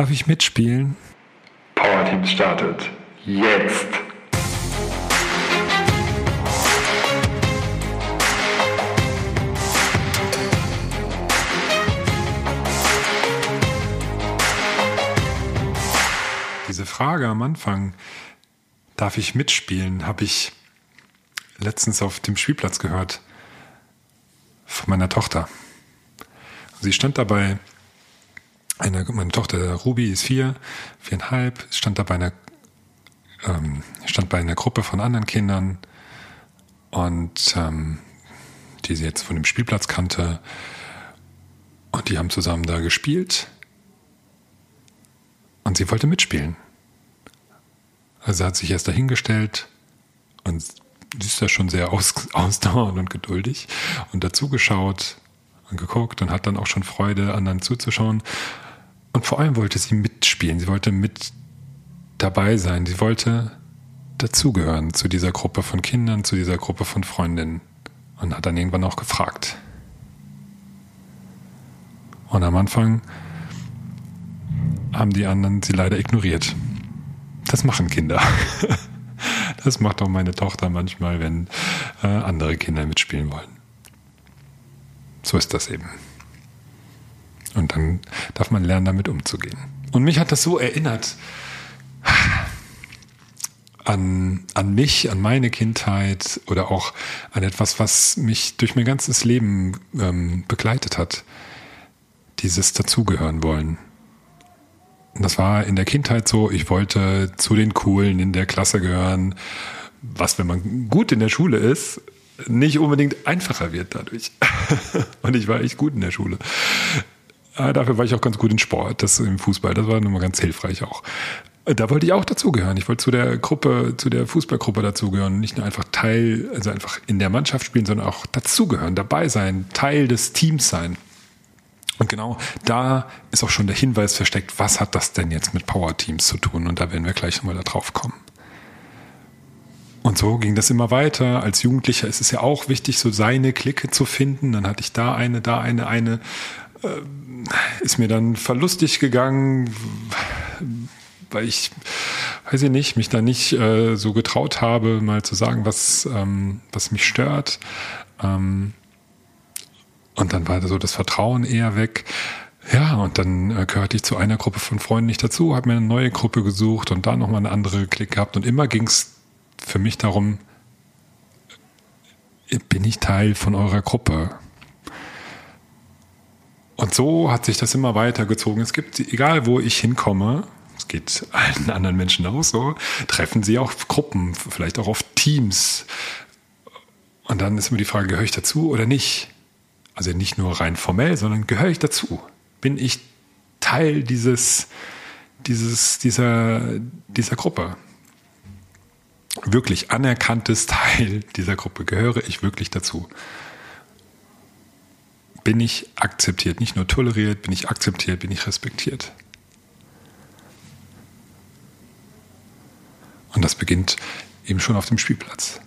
Darf ich mitspielen? Power Teams startet jetzt. Diese Frage am Anfang, darf ich mitspielen, habe ich letztens auf dem Spielplatz gehört von meiner Tochter. Sie stand dabei, eine, meine Tochter Ruby ist vier, viereinhalb, stand da bei einer, ähm, stand bei einer Gruppe von anderen Kindern und ähm, die sie jetzt von dem Spielplatz kannte. Und die haben zusammen da gespielt. Und sie wollte mitspielen. Also hat sich erst dahingestellt und sie ist ja schon sehr aus, ausdauernd und geduldig und dazugeschaut und geguckt und hat dann auch schon Freude, anderen zuzuschauen. Und vor allem wollte sie mitspielen. Sie wollte mit dabei sein. Sie wollte dazugehören zu dieser Gruppe von Kindern, zu dieser Gruppe von Freundinnen. Und hat dann irgendwann auch gefragt. Und am Anfang haben die anderen sie leider ignoriert. Das machen Kinder. Das macht auch meine Tochter manchmal, wenn äh, andere Kinder mitspielen wollen. So ist das eben. Und dann darf man lernen, damit umzugehen. Und mich hat das so erinnert an, an mich, an meine Kindheit oder auch an etwas, was mich durch mein ganzes Leben ähm, begleitet hat. Dieses Dazugehören wollen. Und das war in der Kindheit so, ich wollte zu den Coolen in der Klasse gehören, was, wenn man gut in der Schule ist, nicht unbedingt einfacher wird dadurch. Und ich war echt gut in der Schule. Ah, dafür war ich auch ganz gut in Sport, das im Fußball, das war nochmal ganz hilfreich auch. Da wollte ich auch dazugehören. Ich wollte zu der Gruppe, zu der Fußballgruppe dazugehören. Nicht nur einfach Teil, also einfach in der Mannschaft spielen, sondern auch dazugehören, dabei sein, Teil des Teams sein. Und genau da ist auch schon der Hinweis versteckt, was hat das denn jetzt mit Power Teams zu tun? Und da werden wir gleich nochmal da drauf kommen. Und so ging das immer weiter. Als Jugendlicher ist es ja auch wichtig, so seine Clique zu finden. Dann hatte ich da eine, da eine, eine. Äh, ist mir dann verlustig gegangen, weil ich, weiß ich nicht, mich da nicht äh, so getraut habe, mal zu sagen, was, ähm, was mich stört. Ähm, und dann war so das Vertrauen eher weg. Ja, und dann äh, gehörte ich zu einer Gruppe von Freunden nicht dazu, habe mir eine neue Gruppe gesucht und da nochmal eine andere Klick gehabt. Und immer ging es für mich darum, bin ich Teil von eurer Gruppe? Und so hat sich das immer weitergezogen. Es gibt, egal wo ich hinkomme, es geht allen anderen Menschen auch so, treffen sie auch Gruppen, vielleicht auch auf Teams. Und dann ist immer die Frage, gehöre ich dazu oder nicht? Also nicht nur rein formell, sondern gehöre ich dazu? Bin ich Teil dieses, dieses, dieser, dieser Gruppe? Wirklich anerkanntes Teil dieser Gruppe? Gehöre ich wirklich dazu? Bin ich akzeptiert? Nicht nur toleriert, bin ich akzeptiert, bin ich respektiert? Und das beginnt eben schon auf dem Spielplatz.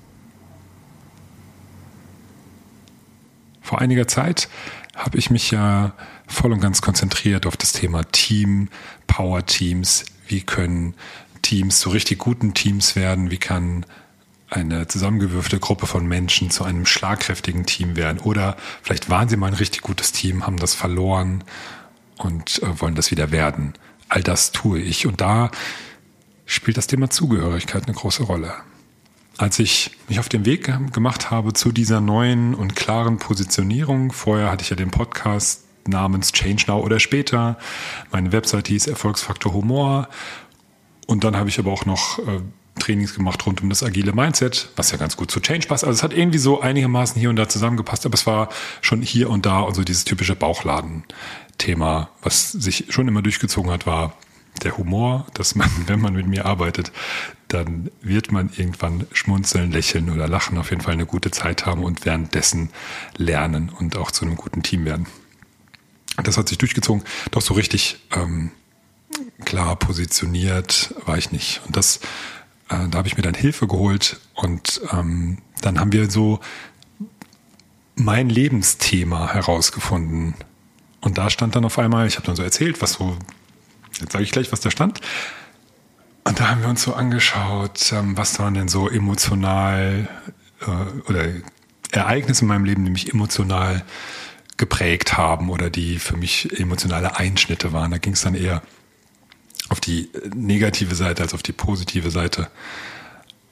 Vor einiger Zeit habe ich mich ja voll und ganz konzentriert auf das Thema Team, Power Teams. Wie können Teams zu richtig guten Teams werden? Wie kann eine zusammengewürfte Gruppe von Menschen zu einem schlagkräftigen Team werden? Oder vielleicht waren sie mal ein richtig gutes Team, haben das verloren und äh, wollen das wieder werden. All das tue ich. Und da spielt das Thema Zugehörigkeit eine große Rolle. Als ich mich auf den Weg gemacht habe zu dieser neuen und klaren Positionierung, vorher hatte ich ja den Podcast namens Change Now oder später, meine Website hieß Erfolgsfaktor Humor und dann habe ich aber auch noch äh, Trainings gemacht rund um das agile Mindset, was ja ganz gut zu Change passt. Also es hat irgendwie so einigermaßen hier und da zusammengepasst, aber es war schon hier und da und so dieses typische Bauchladen-Thema, was sich schon immer durchgezogen hat, war der Humor, dass man, wenn man mit mir arbeitet, dann wird man irgendwann schmunzeln, lächeln oder lachen, auf jeden Fall eine gute Zeit haben und währenddessen lernen und auch zu einem guten Team werden. Das hat sich durchgezogen, doch so richtig ähm, klar positioniert war ich nicht. Und das, äh, da habe ich mir dann Hilfe geholt und ähm, dann haben wir so mein Lebensthema herausgefunden. Und da stand dann auf einmal, ich habe dann so erzählt, was so Jetzt sage ich gleich, was da stand. Und da haben wir uns so angeschaut, ähm, was waren denn so emotional äh, oder Ereignisse in meinem Leben, die mich emotional geprägt haben oder die für mich emotionale Einschnitte waren. Da ging es dann eher auf die negative Seite als auf die positive Seite,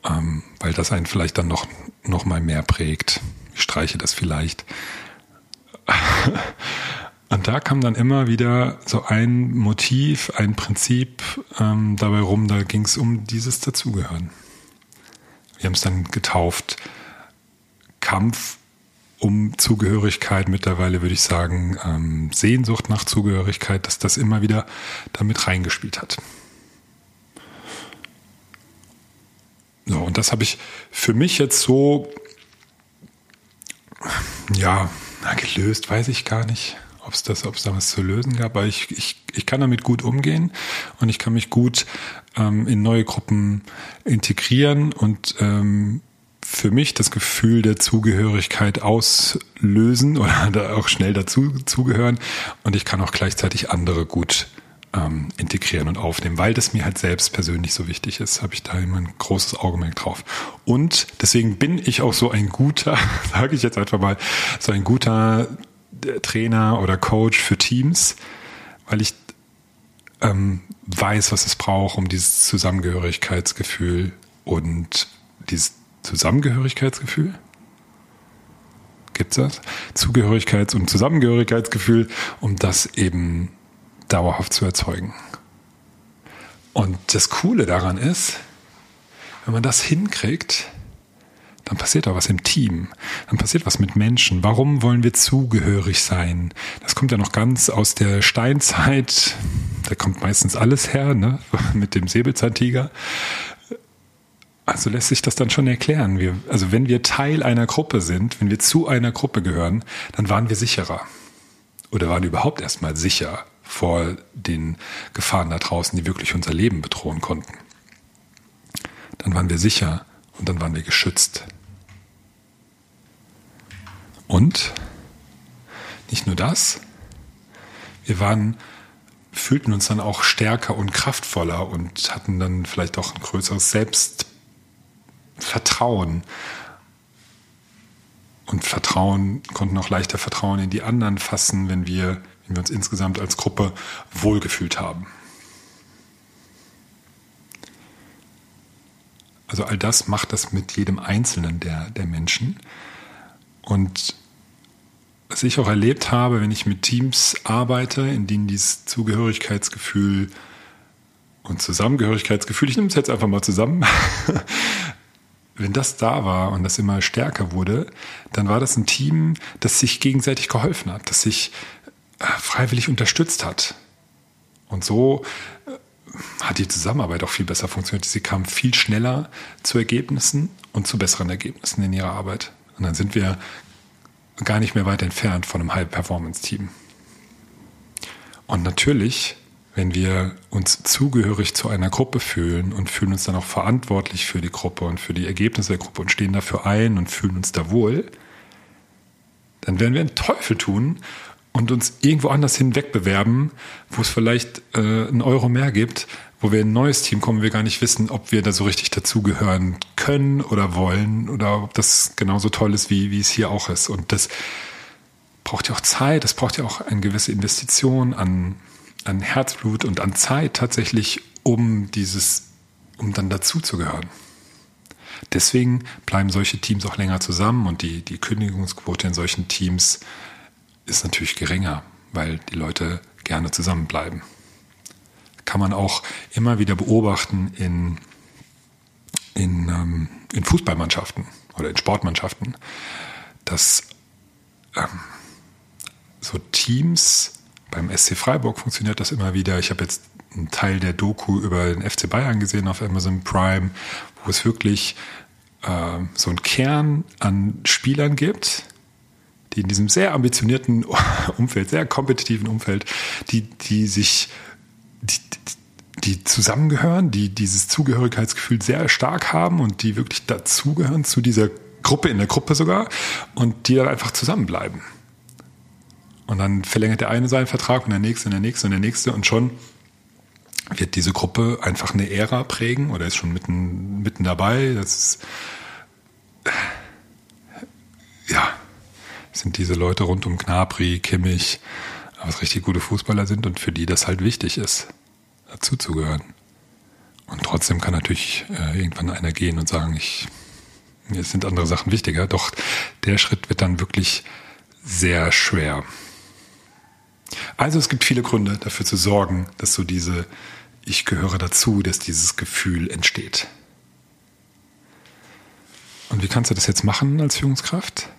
ähm, weil das einen vielleicht dann noch, noch mal mehr prägt. Ich streiche das vielleicht. Und da kam dann immer wieder so ein Motiv, ein Prinzip ähm, dabei rum, da ging es um dieses Dazugehören. Wir haben es dann getauft. Kampf um Zugehörigkeit, mittlerweile würde ich sagen, ähm, Sehnsucht nach Zugehörigkeit, dass das immer wieder damit reingespielt hat. So, und das habe ich für mich jetzt so, ja, gelöst, weiß ich gar nicht ob es das, ob es da was zu lösen gab, aber ich, ich, ich kann damit gut umgehen und ich kann mich gut ähm, in neue Gruppen integrieren und ähm, für mich das Gefühl der Zugehörigkeit auslösen oder da auch schnell dazu zugehören und ich kann auch gleichzeitig andere gut ähm, integrieren und aufnehmen, weil das mir halt selbst persönlich so wichtig ist, habe ich da immer ein großes Augenmerk drauf. Und deswegen bin ich auch so ein guter, sage ich jetzt einfach mal, so ein guter Trainer oder Coach für Teams, weil ich ähm, weiß, was es braucht, um dieses Zusammengehörigkeitsgefühl und dieses Zusammengehörigkeitsgefühl gibt's das? Zugehörigkeits- und Zusammengehörigkeitsgefühl, um das eben dauerhaft zu erzeugen. Und das Coole daran ist, wenn man das hinkriegt, dann passiert auch was im Team, dann passiert was mit Menschen. Warum wollen wir zugehörig sein? Das kommt ja noch ganz aus der Steinzeit, da kommt meistens alles her, ne? mit dem Säbelzahntiger. Also lässt sich das dann schon erklären. Wir, also wenn wir Teil einer Gruppe sind, wenn wir zu einer Gruppe gehören, dann waren wir sicherer. Oder waren überhaupt erstmal sicher vor den Gefahren da draußen, die wirklich unser Leben bedrohen konnten. Dann waren wir sicher und dann waren wir geschützt. Und nicht nur das, wir waren, fühlten uns dann auch stärker und kraftvoller und hatten dann vielleicht auch ein größeres Selbstvertrauen. Und Vertrauen, konnten auch leichter Vertrauen in die anderen fassen, wenn wir, wenn wir uns insgesamt als Gruppe wohlgefühlt haben. Also all das macht das mit jedem Einzelnen der, der Menschen. Und was ich auch erlebt habe, wenn ich mit Teams arbeite, in denen dieses Zugehörigkeitsgefühl und Zusammengehörigkeitsgefühl, ich nehme es jetzt einfach mal zusammen, wenn das da war und das immer stärker wurde, dann war das ein Team, das sich gegenseitig geholfen hat, das sich äh, freiwillig unterstützt hat. Und so äh, hat die Zusammenarbeit auch viel besser funktioniert. Sie kam viel schneller zu Ergebnissen und zu besseren Ergebnissen in ihrer Arbeit. Und dann sind wir gar nicht mehr weit entfernt von einem High-Performance-Team. Und natürlich, wenn wir uns zugehörig zu einer Gruppe fühlen und fühlen uns dann auch verantwortlich für die Gruppe und für die Ergebnisse der Gruppe und stehen dafür ein und fühlen uns da wohl, dann werden wir einen Teufel tun und uns irgendwo anders hin wegbewerben, wo es vielleicht äh, einen Euro mehr gibt, wo wir in ein neues Team kommen, wir gar nicht wissen, ob wir da so richtig dazugehören können oder wollen oder ob das genauso toll ist, wie, wie es hier auch ist. Und das braucht ja auch Zeit, das braucht ja auch eine gewisse Investition an, an Herzblut und an Zeit tatsächlich, um dieses, um dann dazuzugehören. Deswegen bleiben solche Teams auch länger zusammen und die, die Kündigungsquote in solchen Teams ist natürlich geringer, weil die Leute gerne zusammenbleiben. Kann man auch immer wieder beobachten in, in, ähm, in Fußballmannschaften oder in Sportmannschaften, dass ähm, so Teams, beim SC Freiburg funktioniert das immer wieder. Ich habe jetzt einen Teil der Doku über den FC Bayern gesehen auf Amazon Prime, wo es wirklich äh, so einen Kern an Spielern gibt, die in diesem sehr ambitionierten Umfeld, sehr kompetitiven Umfeld, die, die sich, die, die zusammengehören, die dieses Zugehörigkeitsgefühl sehr stark haben und die wirklich dazugehören zu dieser Gruppe, in der Gruppe sogar, und die dann einfach zusammenbleiben. Und dann verlängert der eine seinen Vertrag und der nächste und der nächste und der nächste und schon wird diese Gruppe einfach eine Ära prägen oder ist schon mitten, mitten dabei. Das ist, ja, sind diese Leute rund um Gnabry, Kimmich, was richtig gute Fußballer sind und für die das halt wichtig ist, dazuzugehören. Und trotzdem kann natürlich äh, irgendwann einer gehen und sagen, ich, mir sind andere Sachen wichtiger. Doch der Schritt wird dann wirklich sehr schwer. Also es gibt viele Gründe dafür zu sorgen, dass so diese Ich gehöre dazu, dass dieses Gefühl entsteht. Und wie kannst du das jetzt machen als Führungskraft?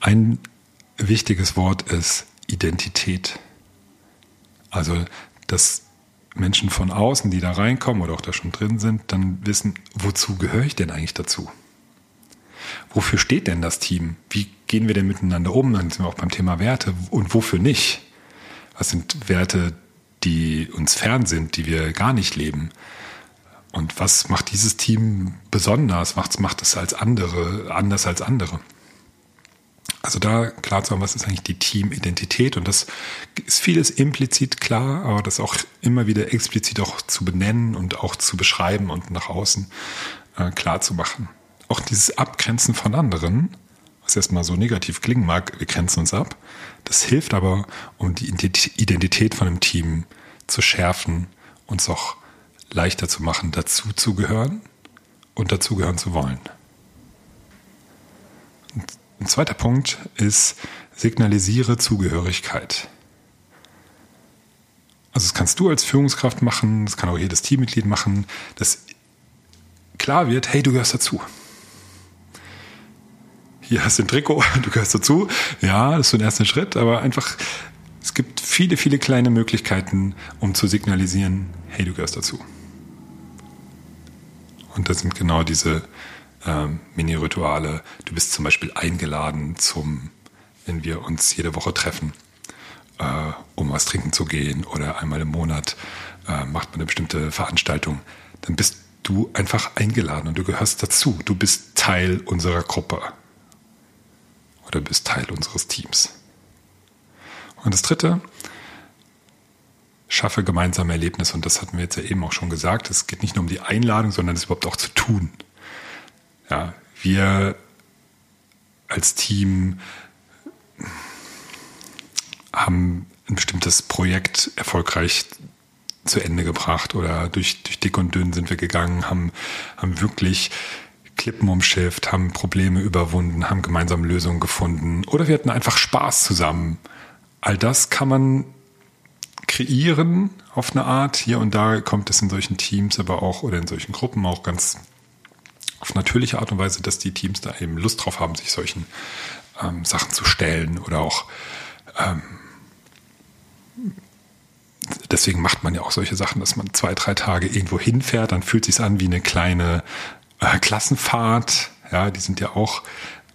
Ein wichtiges Wort ist Identität. Also, dass Menschen von außen, die da reinkommen oder auch da schon drin sind, dann wissen, wozu gehöre ich denn eigentlich dazu? Wofür steht denn das Team? Wie gehen wir denn miteinander um? Dann sind wir auch beim Thema Werte. Und wofür nicht? Was sind Werte, die uns fern sind, die wir gar nicht leben? Und was macht dieses Team besonders? Was macht es als andere, anders als andere? Also da klar zu haben, was ist eigentlich die Teamidentität und das ist vieles implizit klar, aber das auch immer wieder explizit auch zu benennen und auch zu beschreiben und nach außen äh, klar zu machen. Auch dieses Abgrenzen von anderen, was erstmal so negativ klingen mag, wir grenzen uns ab, das hilft aber, um die Identität von einem Team zu schärfen, uns auch leichter zu machen, dazu zu gehören und dazugehören zu wollen. Ein zweiter Punkt ist, signalisiere Zugehörigkeit. Also das kannst du als Führungskraft machen, das kann auch jedes Teammitglied machen, dass klar wird, hey, du gehörst dazu. Hier hast du ein Trikot, du gehörst dazu. Ja, das ist so ein erster Schritt, aber einfach, es gibt viele, viele kleine Möglichkeiten, um zu signalisieren, hey, du gehörst dazu. Und das sind genau diese ähm, Mini-Rituale. Du bist zum Beispiel eingeladen zum, wenn wir uns jede Woche treffen, äh, um was trinken zu gehen oder einmal im Monat äh, macht man eine bestimmte Veranstaltung, dann bist du einfach eingeladen und du gehörst dazu. Du bist Teil unserer Gruppe oder bist Teil unseres Teams. Und das Dritte, schaffe gemeinsame Erlebnisse. Und das hatten wir jetzt ja eben auch schon gesagt. Es geht nicht nur um die Einladung, sondern es überhaupt auch zu tun. Ja, wir als Team haben ein bestimmtes Projekt erfolgreich zu Ende gebracht oder durch, durch dick und dünn sind wir gegangen, haben, haben wirklich Klippen umschifft, haben Probleme überwunden, haben gemeinsam Lösungen gefunden oder wir hatten einfach Spaß zusammen. All das kann man kreieren auf eine Art. Hier und da kommt es in solchen Teams, aber auch oder in solchen Gruppen auch ganz auf natürliche Art und Weise, dass die Teams da eben Lust drauf haben, sich solchen ähm, Sachen zu stellen oder auch ähm, deswegen macht man ja auch solche Sachen, dass man zwei, drei Tage irgendwo hinfährt, dann fühlt sich an wie eine kleine äh, Klassenfahrt. Ja, die sind ja auch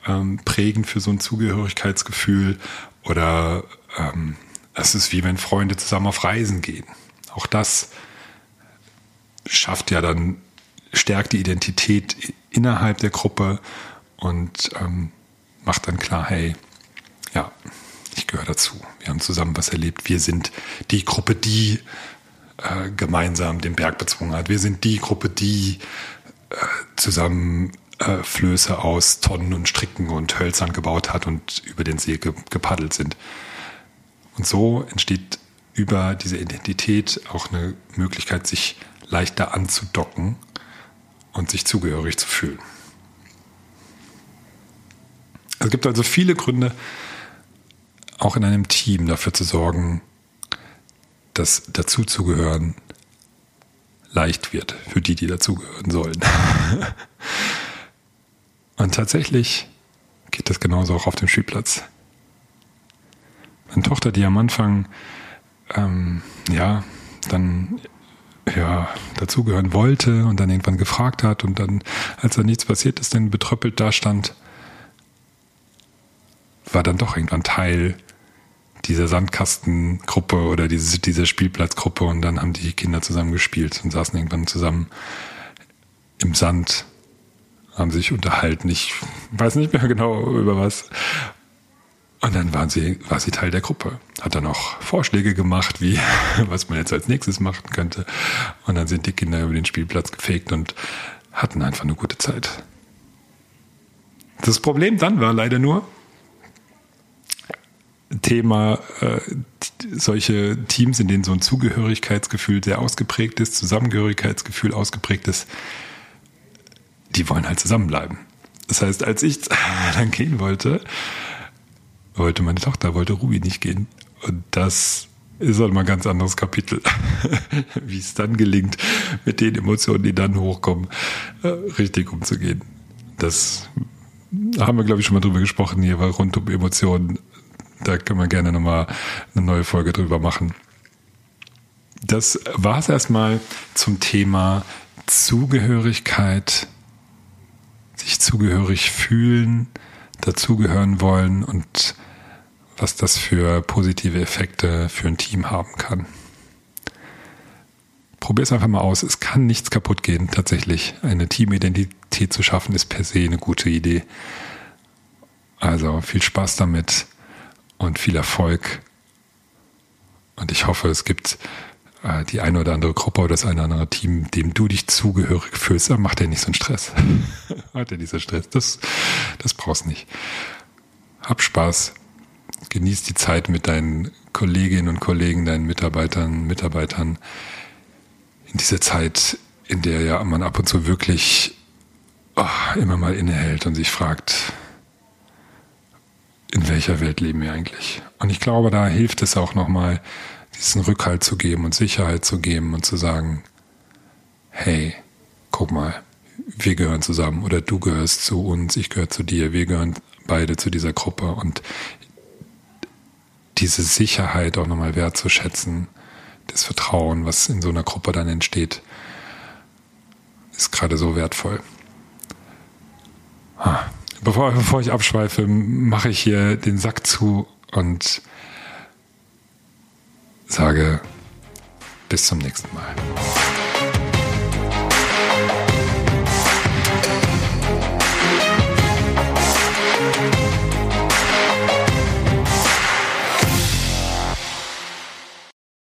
ähm, prägend für so ein Zugehörigkeitsgefühl oder ähm, es ist wie wenn Freunde zusammen auf Reisen gehen. Auch das schafft ja dann stärkt die Identität innerhalb der Gruppe und ähm, macht dann klar, hey, ja, ich gehöre dazu. Wir haben zusammen was erlebt. Wir sind die Gruppe, die äh, gemeinsam den Berg bezwungen hat. Wir sind die Gruppe, die zusammen Flöße aus Tonnen und Stricken und Hölzern gebaut hat und über den See ge gepaddelt sind. Und so entsteht über diese Identität auch eine Möglichkeit, sich leichter anzudocken und sich zugehörig zu fühlen. Es gibt also viele Gründe, auch in einem Team dafür zu sorgen, dass dazuzugehören leicht wird für die, die dazugehören sollen. und tatsächlich geht das genauso auch auf dem Spielplatz. Meine Tochter, die am Anfang ähm, ja dann ja, dazugehören wollte und dann irgendwann gefragt hat und dann, als da nichts passiert ist, dann betröppelt da stand, war dann doch irgendwann Teil dieser Sandkastengruppe oder diese, dieser Spielplatzgruppe und dann haben die Kinder zusammen gespielt und saßen irgendwann zusammen im Sand, haben sich unterhalten. Ich weiß nicht mehr genau über was. Und dann waren sie, war sie Teil der Gruppe. Hat dann auch Vorschläge gemacht, wie, was man jetzt als nächstes machen könnte. Und dann sind die Kinder über den Spielplatz gefegt und hatten einfach eine gute Zeit. Das Problem dann war leider nur, Thema äh, solche Teams, in denen so ein Zugehörigkeitsgefühl sehr ausgeprägt ist, Zusammengehörigkeitsgefühl ausgeprägt ist, die wollen halt zusammenbleiben. Das heißt, als ich dann gehen wollte, wollte meine Tochter, wollte Ruby nicht gehen. Und das ist halt mal ein ganz anderes Kapitel. Wie es dann gelingt, mit den Emotionen, die dann hochkommen, äh, richtig umzugehen. Das haben wir, glaube ich, schon mal drüber gesprochen hier, weil rund um Emotionen, da können wir gerne nochmal eine neue Folge drüber machen. Das war es erstmal zum Thema Zugehörigkeit, sich zugehörig fühlen, dazugehören wollen und was das für positive Effekte für ein Team haben kann. Probier es einfach mal aus. Es kann nichts kaputt gehen, tatsächlich. Eine Teamidentität zu schaffen, ist per se eine gute Idee. Also viel Spaß damit und viel Erfolg. Und ich hoffe, es gibt äh, die eine oder andere Gruppe oder das eine oder andere Team, dem du dich zugehörig fühlst. Dann macht dir nicht so einen Stress. Hat dir nicht so Stress. Das, das brauchst nicht. Hab Spaß genieß die Zeit mit deinen Kolleginnen und Kollegen, deinen Mitarbeitern, Mitarbeitern in dieser Zeit, in der ja man ab und zu wirklich oh, immer mal innehält und sich fragt, in welcher Welt leben wir eigentlich? Und ich glaube, da hilft es auch nochmal, diesen Rückhalt zu geben und Sicherheit zu geben und zu sagen, hey, guck mal, wir gehören zusammen oder du gehörst zu uns, ich gehöre zu dir, wir gehören beide zu dieser Gruppe und diese Sicherheit auch nochmal wertzuschätzen, das Vertrauen, was in so einer Gruppe dann entsteht, ist gerade so wertvoll. Bevor, bevor ich abschweife, mache ich hier den Sack zu und sage bis zum nächsten Mal.